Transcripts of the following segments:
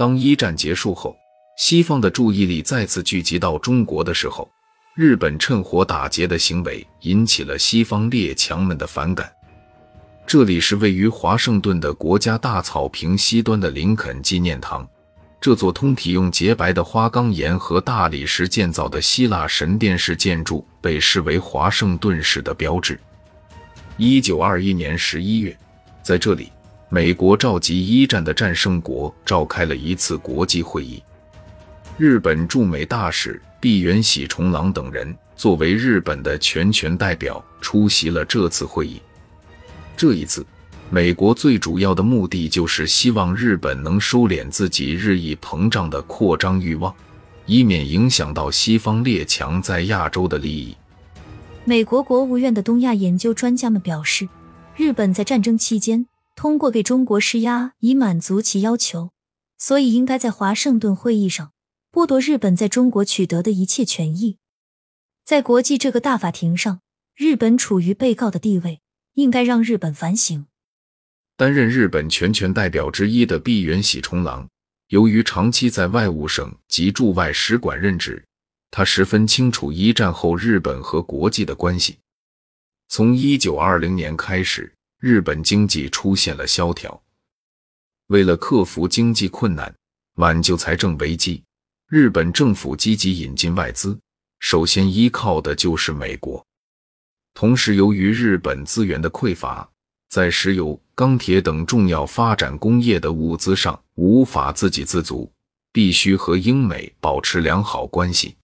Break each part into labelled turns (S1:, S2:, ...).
S1: 当一战结束后，西方的注意力再次聚集到中国的时候，日本趁火打劫的行为引起了西方列强们的反感。这里是位于华盛顿的国家大草坪西端的林肯纪念堂。这座通体用洁白的花岗岩和大理石建造的希腊神殿式建筑被视为华盛顿市的标志。一九二一年十一月，在这里，美国召集一战的战胜国召开了一次国际会议。日本驻美大使毕原喜重郎等人作为日本的全权代表出席了这次会议。这一次，美国最主要的目的就是希望日本能收敛自己日益膨胀的扩张欲望，以免影响到西方列强在亚洲的利益。
S2: 美国国务院的东亚研究专家们表示，日本在战争期间通过给中国施压以满足其要求，所以应该在华盛顿会议上剥夺日本在中国取得的一切权益。在国际这个大法庭上，日本处于被告的地位。应该让日本反省。
S1: 担任日本全权代表之一的毕原喜重郎，由于长期在外务省及驻外使馆任职，他十分清楚一战后日本和国际的关系。从一九二零年开始，日本经济出现了萧条。为了克服经济困难，挽救财政危机，日本政府积极引进外资，首先依靠的就是美国。同时，由于日本资源的匮乏，在石油、钢铁等重要发展工业的物资上无法自给自足，必须和英美保持良好关系。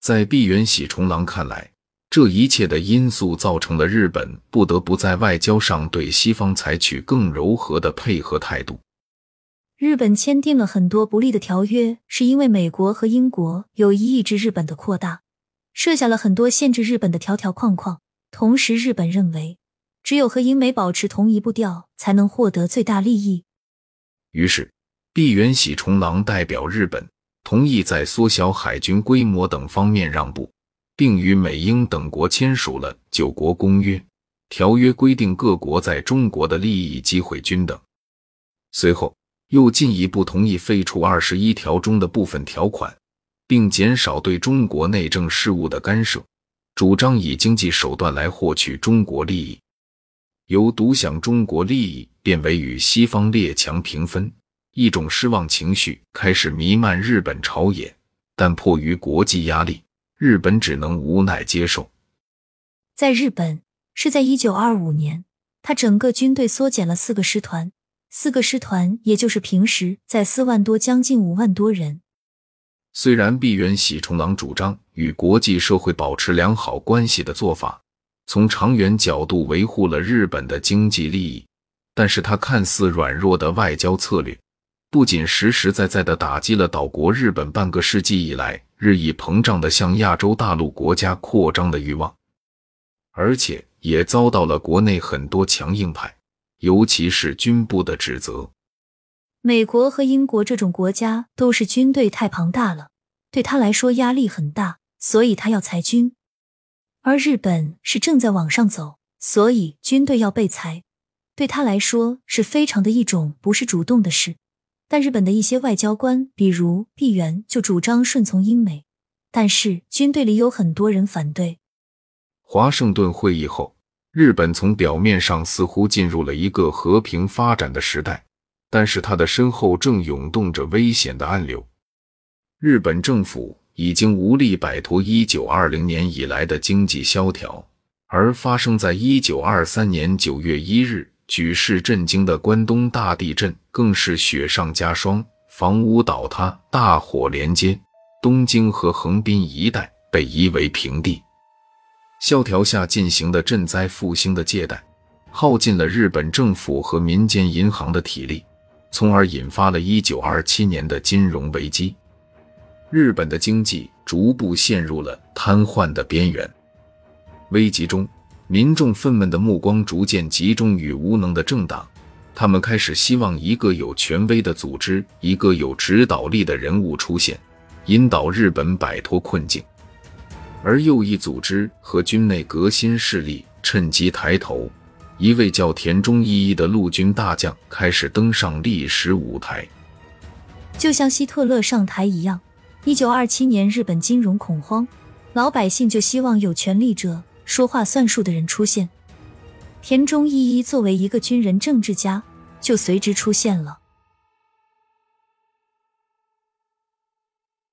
S1: 在毕原喜重郎看来，这一切的因素造成了日本不得不在外交上对西方采取更柔和的配合态度。
S2: 日本签订了很多不利的条约，是因为美国和英国有意抑制日本的扩大。设下了很多限制日本的条条框框，同时日本认为，只有和英美保持同一步调，才能获得最大利益。
S1: 于是，毕原喜重郎代表日本，同意在缩小海军规模等方面让步，并与美英等国签署了《九国公约》。条约规定各国在中国的利益机会均等。随后，又进一步同意废除二十一条中的部分条款。并减少对中国内政事务的干涉，主张以经济手段来获取中国利益，由独享中国利益变为与西方列强平分，一种失望情绪开始弥漫日本朝野。但迫于国际压力，日本只能无奈接受。
S2: 在日本，是在一九二五年，他整个军队缩减了四个师团，四个师团也就是平时在四万多，将近五万多人。
S1: 虽然毕原喜重郎主张与国际社会保持良好关系的做法，从长远角度维护了日本的经济利益，但是他看似软弱的外交策略，不仅实实在在的打击了岛国日本半个世纪以来日益膨胀的向亚洲大陆国家扩张的欲望，而且也遭到了国内很多强硬派，尤其是军部的指责。
S2: 美国和英国这种国家都是军队太庞大了，对他来说压力很大，所以他要裁军。而日本是正在往上走，所以军队要被裁，对他来说是非常的一种不是主动的事。但日本的一些外交官，比如毕原，就主张顺从英美，但是军队里有很多人反对。
S1: 华盛顿会议后，日本从表面上似乎进入了一个和平发展的时代。但是他的身后正涌动着危险的暗流，日本政府已经无力摆脱一九二零年以来的经济萧条，而发生在一九二三年九月一日举世震惊的关东大地震，更是雪上加霜，房屋倒塌，大火连接，东京和横滨一带被夷为平地。萧条下进行的赈灾复兴的借贷，耗尽了日本政府和民间银行的体力。从而引发了1927年的金融危机，日本的经济逐步陷入了瘫痪的边缘。危急中，民众愤懑的目光逐渐集中于无能的政党，他们开始希望一个有权威的组织、一个有指导力的人物出现，引导日本摆脱困境。而右翼组织和军内革新势力趁机抬头。一位叫田中义一的陆军大将开始登上历史舞台。
S2: 就像希特勒上台一样。一九二七年，日本金融恐慌，老百姓就希望有权力者、说话算数的人出现。田中义一作为一个军人政治家，就随之出现了。